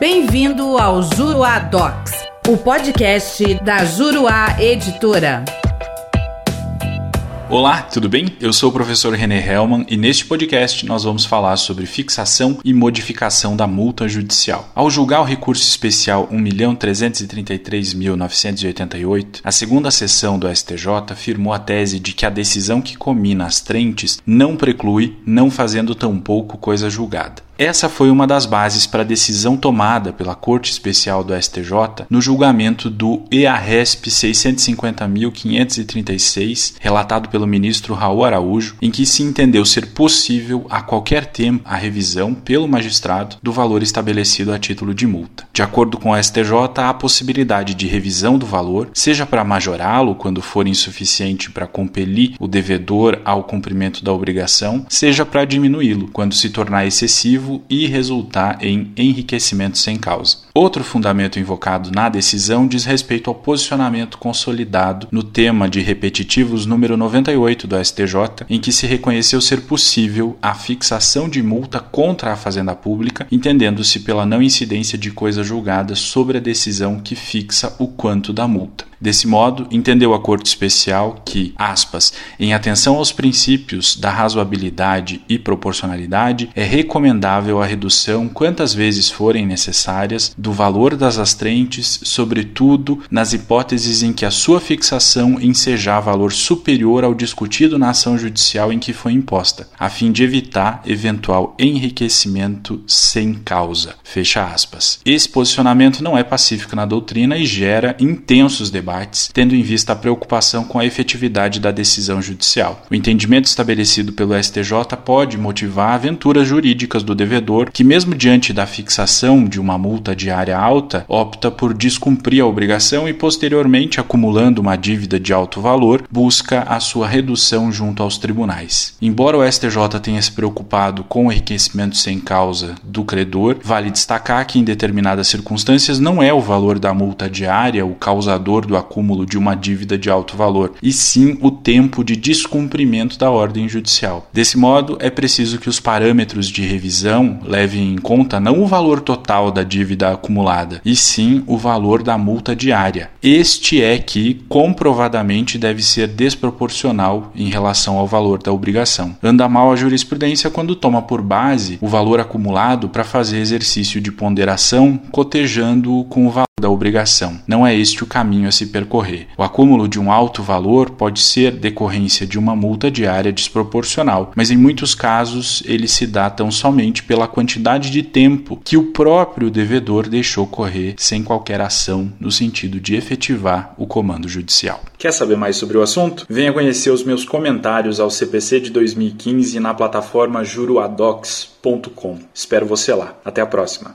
Bem-vindo ao Juruá Docs, o podcast da Juruá Editora. Olá, tudo bem? Eu sou o professor René Hellman e neste podcast nós vamos falar sobre fixação e modificação da multa judicial. Ao julgar o recurso especial 1.333.988, a segunda sessão do STJ afirmou a tese de que a decisão que comina as trentes não preclui, não fazendo tampouco coisa julgada. Essa foi uma das bases para a decisão tomada pela Corte Especial do STJ no julgamento do EARESP 650.536, relatado pelo ministro Raul Araújo, em que se entendeu ser possível a qualquer tempo a revisão pelo magistrado do valor estabelecido a título de multa. De acordo com o STJ, há a possibilidade de revisão do valor, seja para majorá-lo quando for insuficiente para compelir o devedor ao cumprimento da obrigação, seja para diminuí-lo quando se tornar excessivo e resultar em enriquecimento sem causa. Outro fundamento invocado na decisão diz respeito ao posicionamento consolidado no tema de repetitivos número 98 do STJ, em que se reconheceu ser possível a fixação de multa contra a Fazenda Pública, entendendo-se pela não incidência de coisa julgada sobre a decisão que fixa o quanto da multa. Desse modo, entendeu a Corte Especial que, aspas, em atenção aos princípios da razoabilidade e proporcionalidade, é recomendável a redução quantas vezes forem necessárias do valor das astrentes, sobretudo nas hipóteses em que a sua fixação ensejar valor superior ao discutido na ação judicial em que foi imposta, a fim de evitar eventual enriquecimento sem causa. Fecha aspas. Esse posicionamento não é pacífico na doutrina e gera intensos debates debates, tendo em vista a preocupação com a efetividade da decisão judicial. O entendimento estabelecido pelo STJ pode motivar aventuras jurídicas do devedor, que, mesmo diante da fixação de uma multa diária alta, opta por descumprir a obrigação e, posteriormente, acumulando uma dívida de alto valor, busca a sua redução junto aos tribunais. Embora o STJ tenha se preocupado com o enriquecimento sem causa do credor, vale destacar que, em determinadas circunstâncias, não é o valor da multa diária o causador do acúmulo de uma dívida de alto valor, e sim o tempo de descumprimento da ordem judicial. Desse modo, é preciso que os parâmetros de revisão levem em conta não o valor total da dívida acumulada, e sim o valor da multa diária. Este é que comprovadamente deve ser desproporcional em relação ao valor da obrigação. Anda mal a jurisprudência quando toma por base o valor acumulado para fazer exercício de ponderação, cotejando-o com o valor da obrigação. Não é este o caminho a se percorrer. O acúmulo de um alto valor pode ser decorrência de uma multa diária desproporcional, mas em muitos casos ele se dá tão somente pela quantidade de tempo que o próprio devedor deixou correr sem qualquer ação no sentido de efetivar o comando judicial. Quer saber mais sobre o assunto? Venha conhecer os meus comentários ao CPC de 2015 na plataforma juruadocs.com. Espero você lá. Até a próxima.